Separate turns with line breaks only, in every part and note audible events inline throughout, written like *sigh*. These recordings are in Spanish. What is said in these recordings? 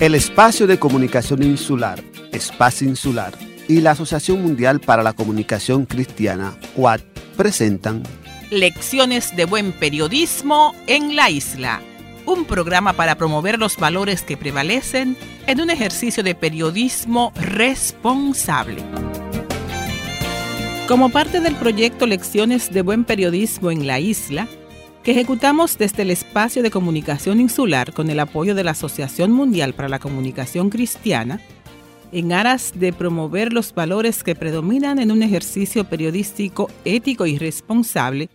El Espacio de Comunicación Insular, Espacio Insular y la Asociación Mundial para la Comunicación Cristiana, UAT, presentan
Lecciones de Buen Periodismo en la Isla, un programa para promover los valores que prevalecen en un ejercicio de periodismo responsable. Como parte del proyecto Lecciones de Buen Periodismo en la Isla, que ejecutamos desde el espacio de comunicación insular con el apoyo de la Asociación Mundial para la Comunicación Cristiana, en aras de promover los valores que predominan en un ejercicio periodístico ético y responsable,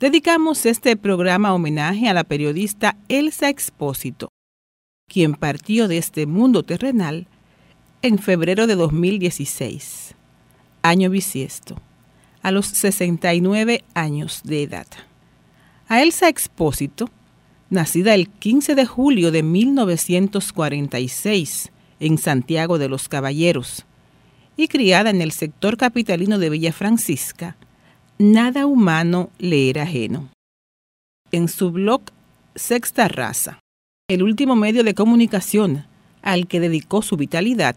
dedicamos este programa homenaje a la periodista Elsa Expósito, quien partió de este mundo terrenal en febrero de 2016, año bisiesto, a los 69 años de edad. A Elsa Expósito, nacida el 15 de julio de 1946 en Santiago de los Caballeros y criada en el sector capitalino de Villa Francisca, nada humano le era ajeno. En su blog Sexta Raza, el último medio de comunicación al que dedicó su vitalidad,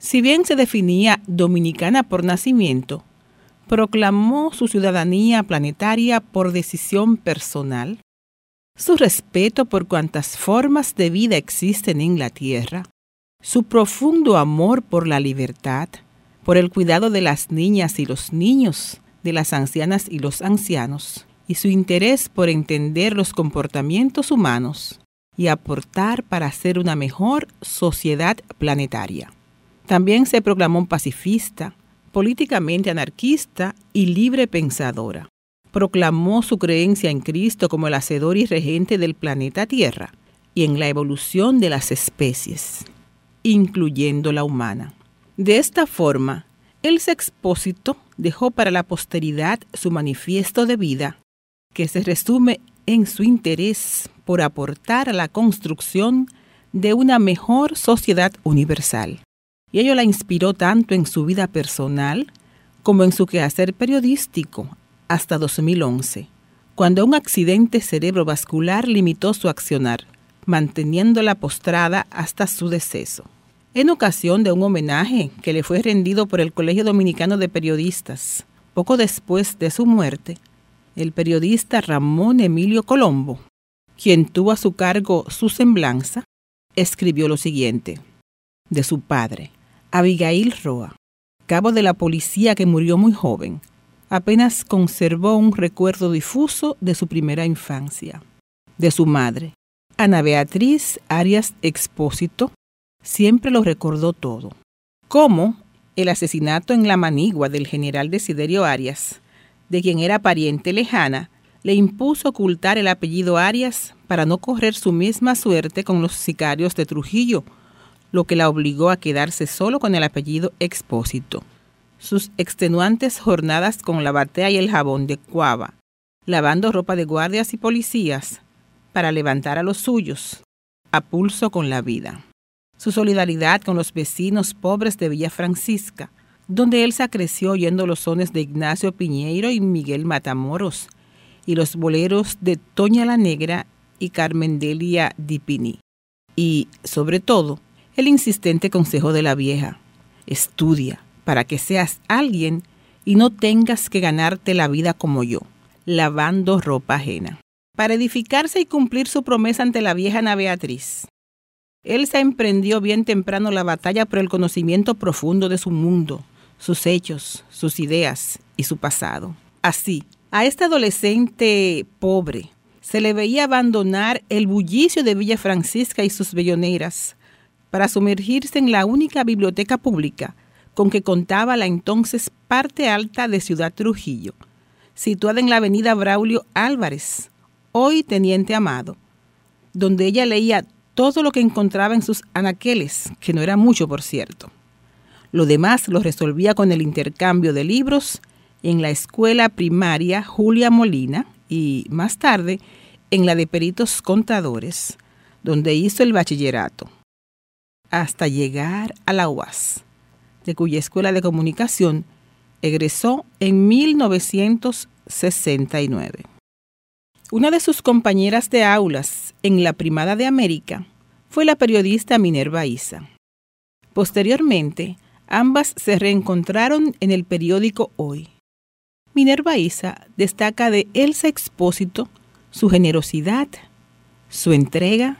si bien se definía dominicana por nacimiento, proclamó su ciudadanía planetaria por decisión personal, su respeto por cuantas formas de vida existen en la Tierra, su profundo amor por la libertad, por el cuidado de las niñas y los niños, de las ancianas y los ancianos, y su interés por entender los comportamientos humanos y aportar para hacer una mejor sociedad planetaria. También se proclamó pacifista, políticamente anarquista y libre pensadora. Proclamó su creencia en Cristo como el hacedor y regente del planeta Tierra y en la evolución de las especies, incluyendo la humana. De esta forma, el sexpósito dejó para la posteridad su manifiesto de vida, que se resume en su interés por aportar a la construcción de una mejor sociedad universal y ello la inspiró tanto en su vida personal como en su quehacer periodístico hasta 2011, cuando un accidente cerebrovascular limitó su accionar, manteniéndola postrada hasta su deceso. En ocasión de un homenaje que le fue rendido por el Colegio Dominicano de Periodistas, poco después de su muerte, el periodista Ramón Emilio Colombo, quien tuvo a su cargo su semblanza, escribió lo siguiente de su padre. Abigail Roa, cabo de la policía que murió muy joven, apenas conservó un recuerdo difuso de su primera infancia. De su madre, Ana Beatriz Arias Expósito, siempre lo recordó todo. Como el asesinato en la manigua del general Desiderio Arias, de quien era pariente lejana, le impuso ocultar el apellido Arias para no correr su misma suerte con los sicarios de Trujillo, lo que la obligó a quedarse solo con el apellido Expósito. Sus extenuantes jornadas con la batea y el jabón de cuava, lavando ropa de guardias y policías para levantar a los suyos, a pulso con la vida. Su solidaridad con los vecinos pobres de Villa Francisca, donde Elsa creció oyendo los sones de Ignacio Piñeiro y Miguel Matamoros, y los boleros de Toña la Negra y Carmen Delia Dipini. Y, sobre todo, el insistente consejo de la vieja. Estudia para que seas alguien y no tengas que ganarte la vida como yo, lavando ropa ajena. Para edificarse y cumplir su promesa ante la vieja Ana Beatriz. Elsa emprendió bien temprano la batalla por el conocimiento profundo de su mundo, sus hechos, sus ideas y su pasado. Así, a esta adolescente pobre se le veía abandonar el bullicio de Villa Francisca y sus belloneras para sumergirse en la única biblioteca pública con que contaba la entonces parte alta de Ciudad Trujillo, situada en la avenida Braulio Álvarez, hoy Teniente Amado, donde ella leía todo lo que encontraba en sus anaqueles, que no era mucho por cierto. Lo demás lo resolvía con el intercambio de libros en la escuela primaria Julia Molina y más tarde en la de peritos contadores, donde hizo el bachillerato hasta llegar a la UAS, de cuya escuela de comunicación egresó en 1969. Una de sus compañeras de aulas en la Primada de América fue la periodista Minerva Isa. Posteriormente, ambas se reencontraron en el periódico Hoy. Minerva Isa destaca de Elsa Expósito su generosidad, su entrega,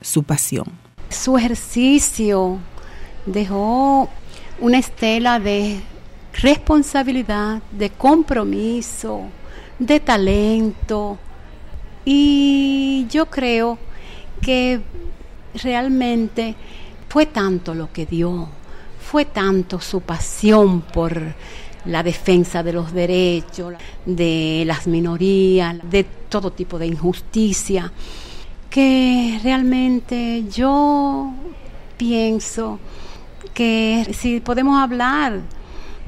su pasión.
Su ejercicio dejó una estela de responsabilidad, de compromiso, de talento. Y yo creo que realmente fue tanto lo que dio, fue tanto su pasión por la defensa de los derechos, de las minorías, de todo tipo de injusticia, que realmente yo pienso que si podemos hablar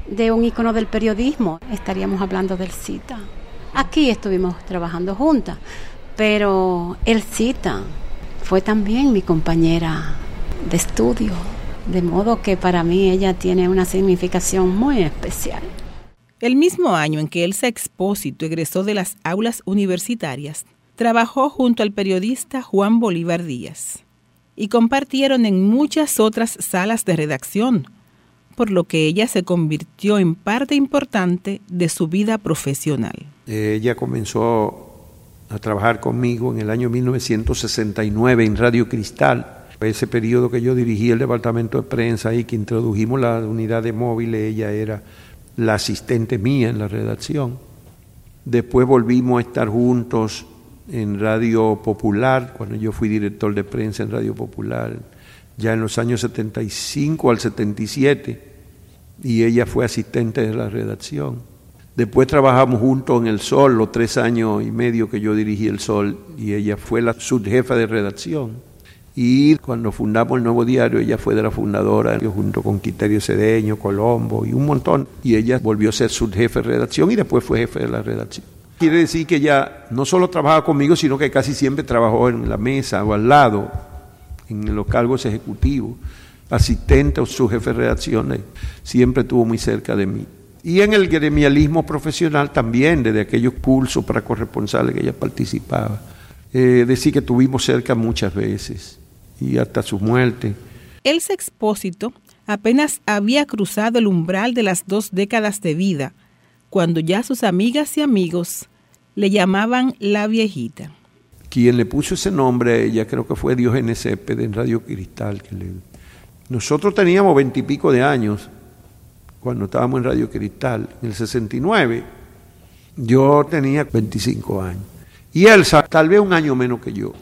de un icono del periodismo, estaríamos hablando del CITA. Aquí estuvimos trabajando juntas, pero el CITA fue también mi compañera de estudio, de modo que para mí ella tiene una significación muy especial.
El mismo año en que Elsa Expósito egresó de las aulas universitarias, trabajó junto al periodista Juan Bolívar Díaz y compartieron en muchas otras salas de redacción, por lo que ella se convirtió en parte importante de su vida profesional.
Ella comenzó a trabajar conmigo en el año 1969 en Radio Cristal. Ese periodo que yo dirigí el departamento de prensa y que introdujimos la unidad de móviles, ella era la asistente mía en la redacción. Después volvimos a estar juntos en Radio Popular, cuando yo fui director de prensa en Radio Popular, ya en los años 75 al 77, y ella fue asistente de la redacción. Después trabajamos juntos en El Sol, los tres años y medio que yo dirigí El Sol, y ella fue la subjefa de redacción. Y cuando fundamos el nuevo diario, ella fue de la fundadora, junto con Quiterio Cedeño, Colombo y un montón. Y ella volvió a ser subjefe de redacción y después fue jefe de la redacción. Quiere decir que ella no solo trabajaba conmigo, sino que casi siempre trabajó en la mesa o al lado, en los cargos ejecutivos, asistente o su jefe de redacciones, siempre estuvo muy cerca de mí. Y en el gremialismo profesional también, desde aquellos cursos para corresponsales que ella participaba. Eh, decir que tuvimos cerca muchas veces y hasta su muerte.
Elsa Expósito apenas había cruzado el umbral de las dos décadas de vida cuando ya sus amigas y amigos le llamaban la viejita.
Quien le puso ese nombre a ella creo que fue Diógenes Cepeda en Radio Cristal. Que Nosotros teníamos veintipico de años cuando estábamos en Radio Cristal, en el 69. Yo tenía 25 años. Y Elsa, tal vez un año menos que yo.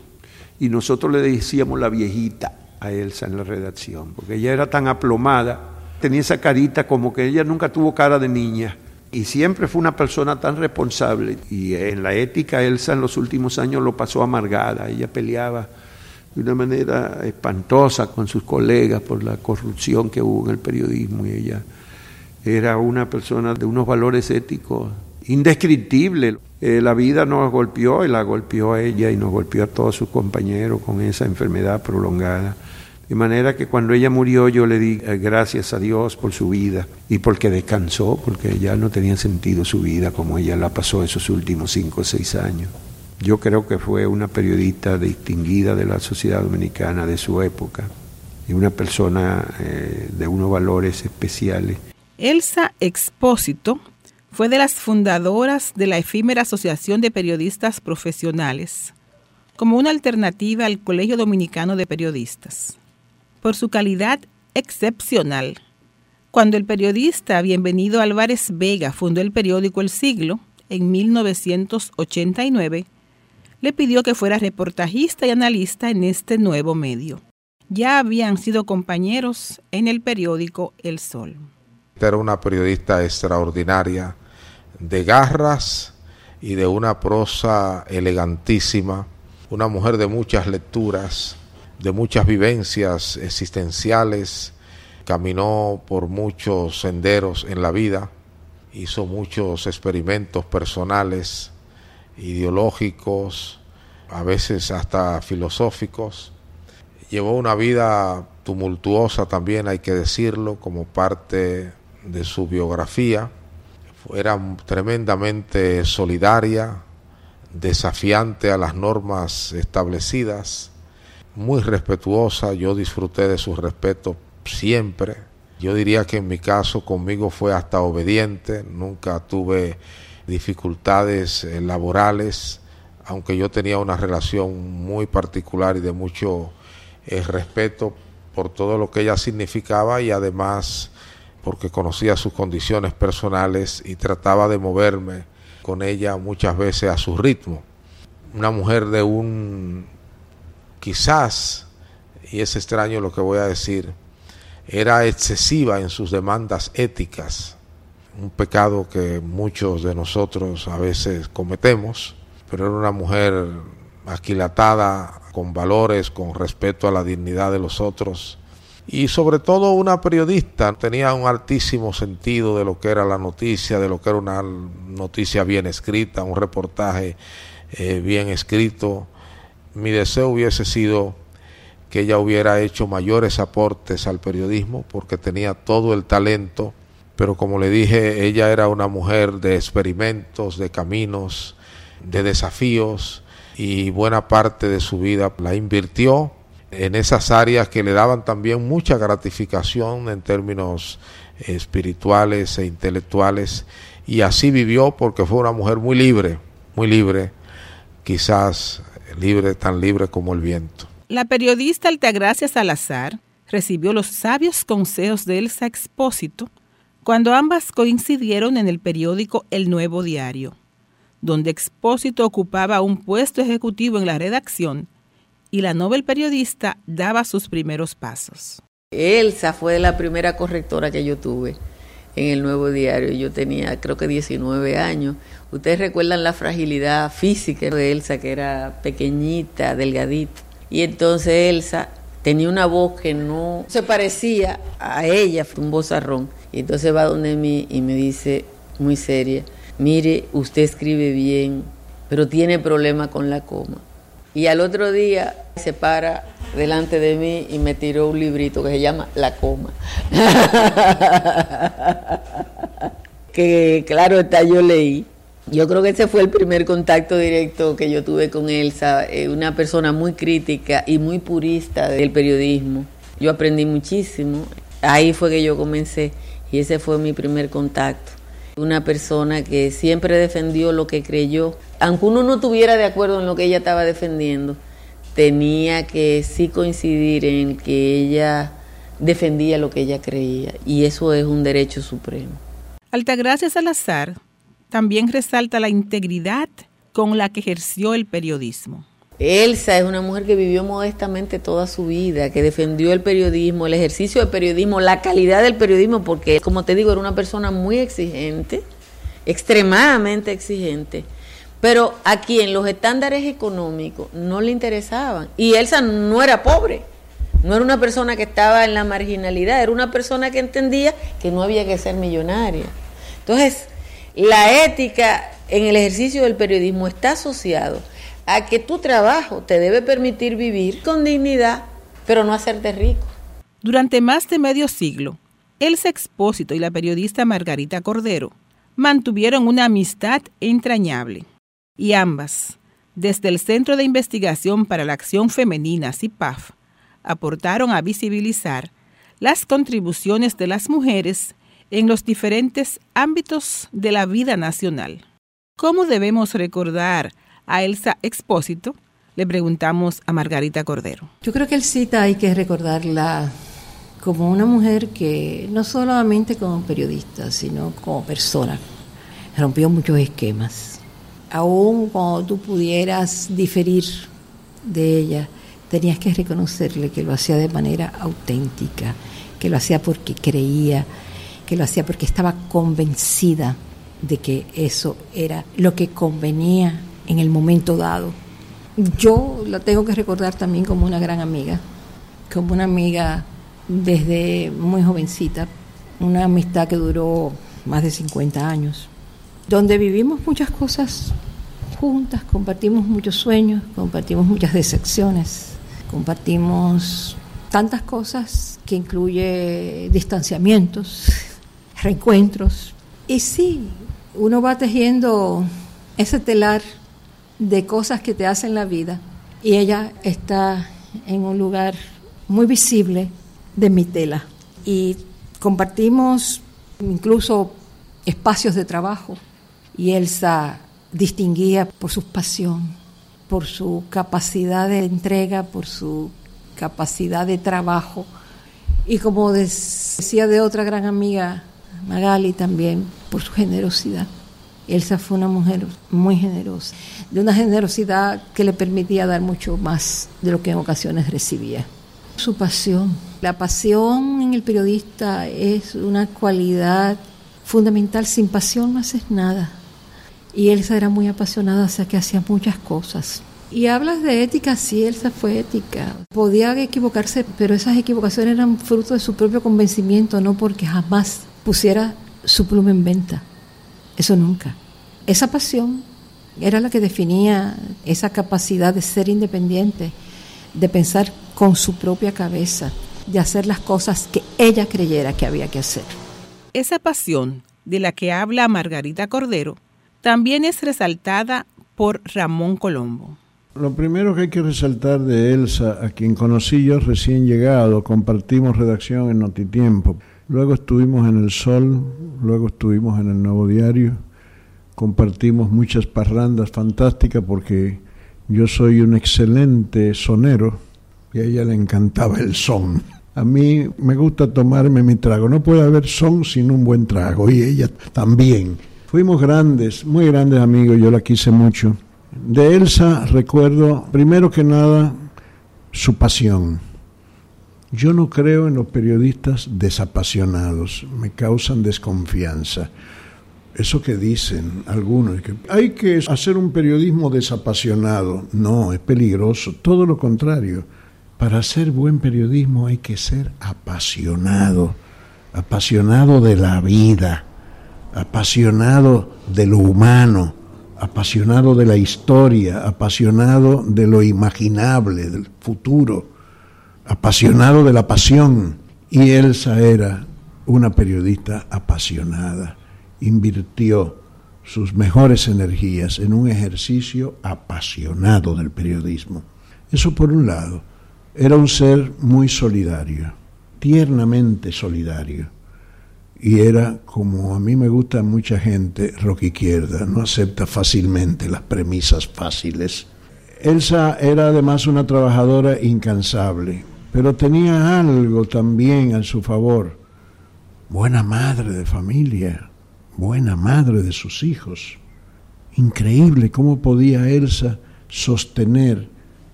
Y nosotros le decíamos la viejita a Elsa en la redacción, porque ella era tan aplomada, tenía esa carita como que ella nunca tuvo cara de niña y siempre fue una persona tan responsable. Y en la ética, Elsa en los últimos años lo pasó amargada. Ella peleaba de una manera espantosa con sus colegas por la corrupción que hubo en el periodismo. Y ella era una persona de unos valores éticos indescriptibles. Eh, la vida nos golpeó y la golpeó a ella y nos golpeó a todos sus compañeros con esa enfermedad prolongada. De manera que cuando ella murió yo le di eh, gracias a Dios por su vida y porque descansó, porque ya no tenía sentido su vida como ella la pasó esos últimos cinco o seis años. Yo creo que fue una periodista distinguida de la sociedad dominicana de su época y una persona eh, de unos valores especiales.
Elsa Expósito fue de las fundadoras de la efímera Asociación de Periodistas Profesionales, como una alternativa al Colegio Dominicano de Periodistas por su calidad excepcional. Cuando el periodista Bienvenido Álvarez Vega fundó el periódico El Siglo en 1989, le pidió que fuera reportajista y analista en este nuevo medio. Ya habían sido compañeros en el periódico El Sol.
Era una periodista extraordinaria, de garras y de una prosa elegantísima, una mujer de muchas lecturas, de muchas vivencias existenciales, caminó por muchos senderos en la vida, hizo muchos experimentos personales, ideológicos, a veces hasta filosóficos. Llevó una vida tumultuosa también, hay que decirlo, como parte de su biografía. Era tremendamente solidaria, desafiante a las normas establecidas muy respetuosa, yo disfruté de su respeto siempre. Yo diría que en mi caso conmigo fue hasta obediente, nunca tuve dificultades eh, laborales, aunque yo tenía una relación muy particular y de mucho eh, respeto por todo lo que ella significaba y además porque conocía sus condiciones personales y trataba de moverme con ella muchas veces a su ritmo. Una mujer de un, quizás, y es extraño lo que voy a decir, era excesiva en sus demandas éticas, un pecado que muchos de nosotros a veces cometemos, pero era una mujer aquilatada, con valores, con respeto a la dignidad de los otros, y sobre todo una periodista tenía un altísimo sentido de lo que era la noticia, de lo que era una noticia bien escrita, un reportaje eh, bien escrito. Mi deseo hubiese sido que ella hubiera hecho mayores aportes al periodismo porque tenía todo el talento, pero como le dije, ella era una mujer de experimentos, de caminos, de desafíos y buena parte de su vida la invirtió en esas áreas que le daban también mucha gratificación en términos espirituales e intelectuales y así vivió porque fue una mujer muy libre, muy libre, quizás libre, tan libre como el viento.
La periodista Altagracia Salazar recibió los sabios consejos de Elsa Expósito cuando ambas coincidieron en el periódico El Nuevo Diario, donde Expósito ocupaba un puesto ejecutivo en la redacción y la novel periodista daba sus primeros pasos.
Elsa fue la primera correctora que yo tuve en el nuevo diario. Yo tenía creo que 19 años. Ustedes recuerdan la fragilidad física de Elsa, que era pequeñita, delgadita. Y entonces Elsa tenía una voz que no se parecía a ella, fue un vozarrón. Y entonces va donde mí y me dice, muy seria, mire, usted escribe bien, pero tiene problema con la coma. Y al otro día se para delante de mí y me tiró un librito que se llama La coma. *laughs* que claro está, yo leí. Yo creo que ese fue el primer contacto directo que yo tuve con Elsa, eh, una persona muy crítica y muy purista del periodismo. Yo aprendí muchísimo. Ahí fue que yo comencé y ese fue mi primer contacto. Una persona que siempre defendió lo que creyó, aunque uno no estuviera de acuerdo en lo que ella estaba defendiendo, tenía que sí coincidir en que ella defendía lo que ella creía y eso es un derecho supremo.
Altagracia Salazar también resalta la integridad con la que ejerció el periodismo.
Elsa es una mujer que vivió modestamente toda su vida, que defendió el periodismo, el ejercicio del periodismo, la calidad del periodismo, porque como te digo, era una persona muy exigente, extremadamente exigente, pero a quien los estándares económicos no le interesaban. Y Elsa no era pobre, no era una persona que estaba en la marginalidad, era una persona que entendía que no había que ser millonaria. Entonces, la ética en el ejercicio del periodismo está asociado a que tu trabajo te debe permitir vivir con dignidad, pero no hacerte rico.
Durante más de medio siglo, Elsa Expósito y la periodista Margarita Cordero mantuvieron una amistad entrañable y ambas, desde el Centro de Investigación para la Acción Femenina, CIPAF, aportaron a visibilizar las contribuciones de las mujeres en los diferentes ámbitos de la vida nacional. ¿Cómo debemos recordar a Elsa Expósito? Le preguntamos a Margarita Cordero.
Yo creo que Elcita hay que recordarla como una mujer que no solamente como periodista, sino como persona, rompió muchos esquemas aún cuando tú pudieras diferir de ella, tenías que reconocerle que lo hacía de manera auténtica, que lo hacía porque creía, que lo hacía porque estaba convencida de que eso era lo que convenía en el momento dado. Yo la tengo que recordar también como una gran amiga, como una amiga desde muy jovencita, una amistad que duró más de 50 años donde vivimos muchas cosas juntas, compartimos muchos sueños, compartimos muchas decepciones, compartimos tantas cosas que incluye distanciamientos, *laughs* reencuentros. Y sí, uno va tejiendo ese telar de cosas que te hacen la vida. Y ella está en un lugar muy visible de mi tela. Y compartimos incluso espacios de trabajo. Y Elsa distinguía por su pasión, por su capacidad de entrega, por su capacidad de trabajo y como decía de otra gran amiga, Magali también, por su generosidad. Elsa fue una mujer muy generosa, de una generosidad que le permitía dar mucho más de lo que en ocasiones recibía. Su pasión. La pasión en el periodista es una cualidad fundamental. Sin pasión no haces nada. Y Elsa era muy apasionada, o sea que hacía muchas cosas. Y hablas de ética, sí, Elsa fue ética. Podía equivocarse, pero esas equivocaciones eran fruto de su propio convencimiento, no porque jamás pusiera su pluma en venta. Eso nunca. Esa pasión era la que definía esa capacidad de ser independiente, de pensar con su propia cabeza, de hacer las cosas que ella creyera que había que hacer.
Esa pasión de la que habla Margarita Cordero también es resaltada por Ramón Colombo.
Lo primero que hay que resaltar de Elsa, a quien conocí yo recién llegado, compartimos redacción en Notitiempo, luego estuvimos en El Sol, luego estuvimos en el Nuevo Diario, compartimos muchas parrandas fantásticas porque yo soy un excelente sonero y a ella le encantaba el son. A mí me gusta tomarme mi trago, no puede haber son sin un buen trago y ella también. Fuimos grandes, muy grandes amigos, yo la quise mucho de Elsa recuerdo, primero que nada, su pasión. Yo no creo en los periodistas desapasionados, me causan desconfianza. Eso que dicen algunos, que hay que hacer un periodismo desapasionado, no, es peligroso, todo lo contrario. Para hacer buen periodismo hay que ser apasionado, apasionado de la vida, apasionado de lo humano apasionado de la historia, apasionado de lo imaginable, del futuro, apasionado de la pasión. Y Elsa era una periodista apasionada, invirtió sus mejores energías en un ejercicio apasionado del periodismo. Eso por un lado, era un ser muy solidario, tiernamente solidario y era como a mí me gusta mucha gente rock izquierda, no acepta fácilmente las premisas fáciles. Elsa era además una trabajadora incansable, pero tenía algo también a su favor. Buena madre de familia, buena madre de sus hijos. Increíble cómo podía Elsa sostener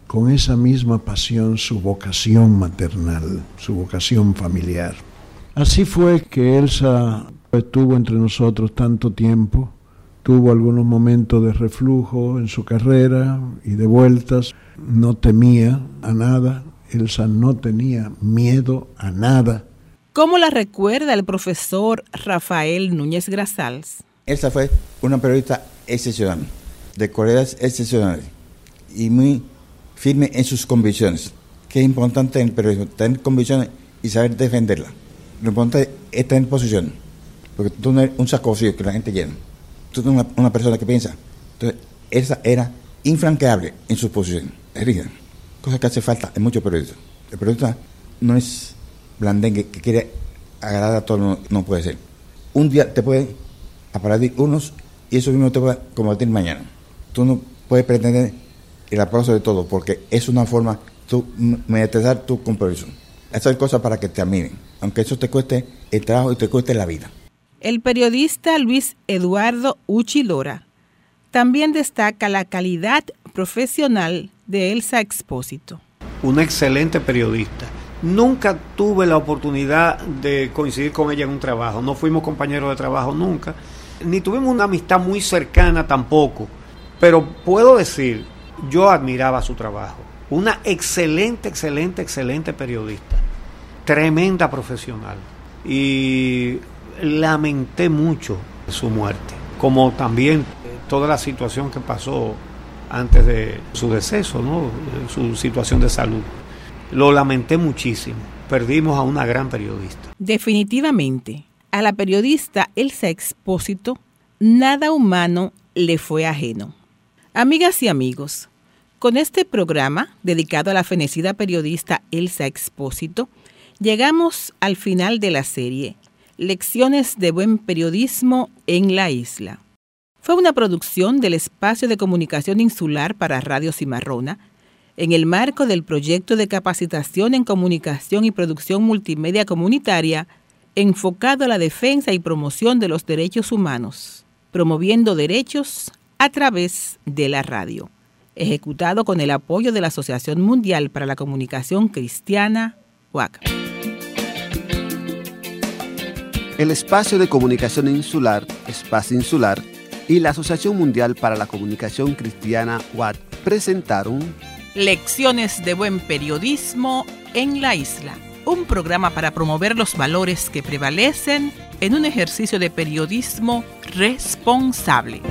con esa misma pasión su vocación maternal, su vocación familiar. Así fue que Elsa estuvo entre nosotros tanto tiempo, tuvo algunos momentos de reflujo en su carrera y de vueltas, no temía a nada, Elsa no tenía miedo a nada.
¿Cómo la recuerda el profesor Rafael Núñez Grasals?
Elsa fue una periodista excepcional, de cualidades excepcionales y muy firme en sus convicciones, que es importante en el periodismo, tener convicciones y saber defenderlas lo importante es en posición. Porque tú no eres un saco que la gente llena. Tú eres una, persona que piensa. Entonces, esa era infranqueable en su posición. Es rígida. Cosa que hace falta en muchos periodistas. El periodista no es blandengue que quiere agradar a todos, no, puede ser. Un día te puede aplaudir unos y eso mismo te puede combatir mañana. Tú no puedes pretender el aplauso de todos porque es una forma de mediatizar tu compromiso. Hacer cosas para que te admiren, aunque eso te cueste el trabajo y te cueste la vida.
El periodista Luis Eduardo Uchilora también destaca la calidad profesional de Elsa Expósito.
Una excelente periodista. Nunca tuve la oportunidad de coincidir con ella en un trabajo, no fuimos compañeros de trabajo nunca, ni tuvimos una amistad muy cercana tampoco, pero puedo decir, yo admiraba su trabajo una excelente, excelente, excelente periodista, tremenda profesional. Y lamenté mucho su muerte, como también toda la situación que pasó antes de su deceso, ¿no? su situación de salud. Lo lamenté muchísimo. Perdimos a una gran periodista.
Definitivamente, a la periodista Elsa Expósito, nada humano le fue ajeno. Amigas y amigos, Con este programa, dedicado a la fenecida periodista Elsa Expósito, llegamos al final de la serie, Lecciones de Buen Periodismo en la Isla. Fue una producción del Espacio de Comunicación Insular para Radio Cimarrona, en el marco del proyecto de capacitación en comunicación y producción multimedia comunitaria enfocado a la defensa y promoción de los derechos humanos, promoviendo derechos a través de la radio, ejecutado con el apoyo de la Asociación Mundial para la Comunicación Cristiana, UAC.
El Espacio de Comunicación Insular, Espacio Insular, y la Asociación Mundial para la Comunicación Cristiana, UAC, presentaron
Lecciones de Buen Periodismo en la Isla, un programa para promover los valores que prevalecen en un ejercicio de periodismo responsable.